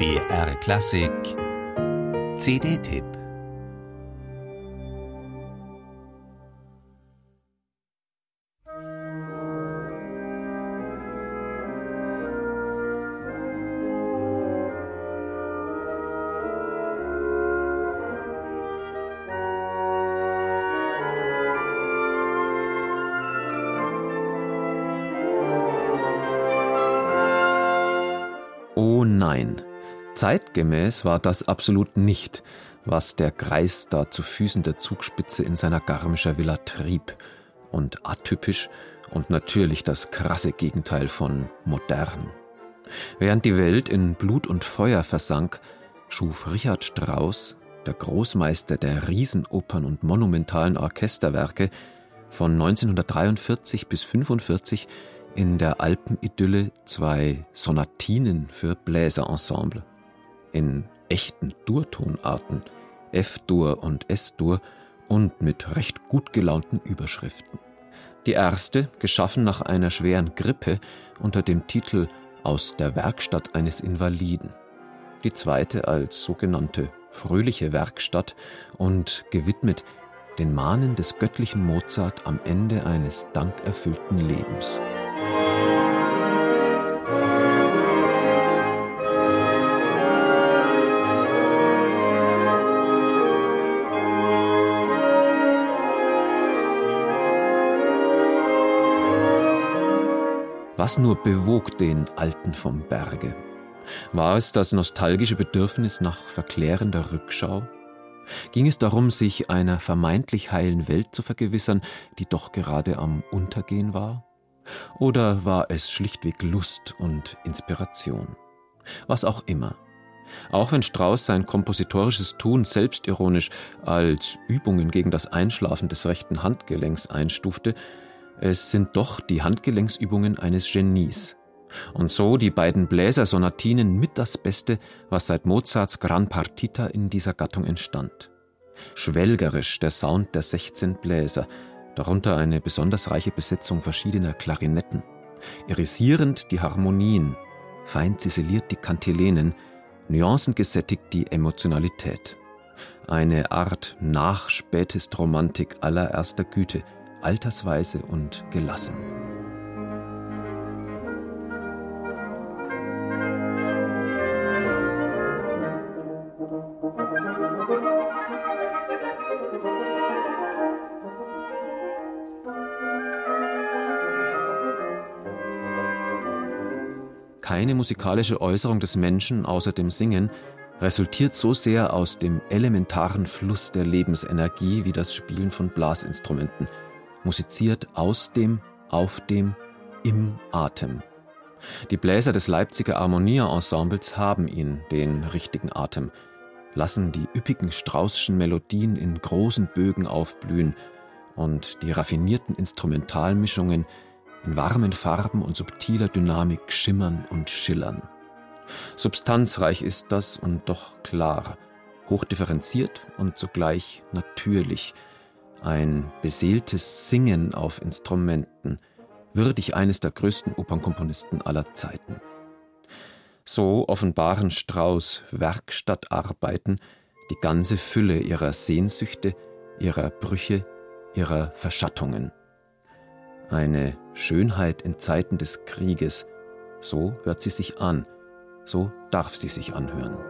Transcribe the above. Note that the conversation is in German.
BR Klassik. CD-Tipp Oh nein, zeitgemäß war das absolut nicht, was der Greis da zu Füßen der Zugspitze in seiner Garmischer Villa trieb. Und atypisch und natürlich das krasse Gegenteil von modern. Während die Welt in Blut und Feuer versank, schuf Richard Strauss, der Großmeister der Riesenopern und monumentalen Orchesterwerke, von 1943 bis 1945 in der Alpenidylle zwei Sonatinen für Bläserensemble in echten Durtonarten, F-Dur und S-Dur und mit recht gut gelaunten Überschriften. Die erste, geschaffen nach einer schweren Grippe unter dem Titel Aus der Werkstatt eines Invaliden. Die zweite als sogenannte fröhliche Werkstatt und gewidmet den Mahnen des göttlichen Mozart am Ende eines dankerfüllten Lebens. Was nur bewog den Alten vom Berge? War es das nostalgische Bedürfnis nach verklärender Rückschau? Ging es darum, sich einer vermeintlich heilen Welt zu vergewissern, die doch gerade am Untergehen war? Oder war es schlichtweg Lust und Inspiration? Was auch immer. Auch wenn Strauss sein kompositorisches Tun selbstironisch als Übungen gegen das Einschlafen des rechten Handgelenks einstufte, es sind doch die Handgelenksübungen eines Genies. Und so die beiden Bläsersonatinen mit das Beste, was seit Mozarts Gran Partita in dieser Gattung entstand. Schwelgerisch der Sound der 16 Bläser, darunter eine besonders reiche Besetzung verschiedener Klarinetten. Irisierend die Harmonien, fein ziseliert die Kantilenen, nuancengesättigt die Emotionalität. Eine Art Nachspätest-Romantik allererster Güte – altersweise und gelassen. Keine musikalische Äußerung des Menschen außer dem Singen resultiert so sehr aus dem elementaren Fluss der Lebensenergie wie das Spielen von Blasinstrumenten – musiziert aus dem, auf dem, im Atem. Die Bläser des Leipziger Harmonia-Ensembles haben ihn, den richtigen Atem, lassen die üppigen Straußschen Melodien in großen Bögen aufblühen und die raffinierten Instrumentalmischungen in warmen Farben und subtiler Dynamik schimmern und schillern. Substanzreich ist das und doch klar, hochdifferenziert und zugleich natürlich – ein beseeltes Singen auf Instrumenten, würdig eines der größten Opernkomponisten aller Zeiten. So offenbaren Strauß Werkstattarbeiten die ganze Fülle ihrer Sehnsüchte, ihrer Brüche, ihrer Verschattungen. Eine Schönheit in Zeiten des Krieges, so hört sie sich an, so darf sie sich anhören.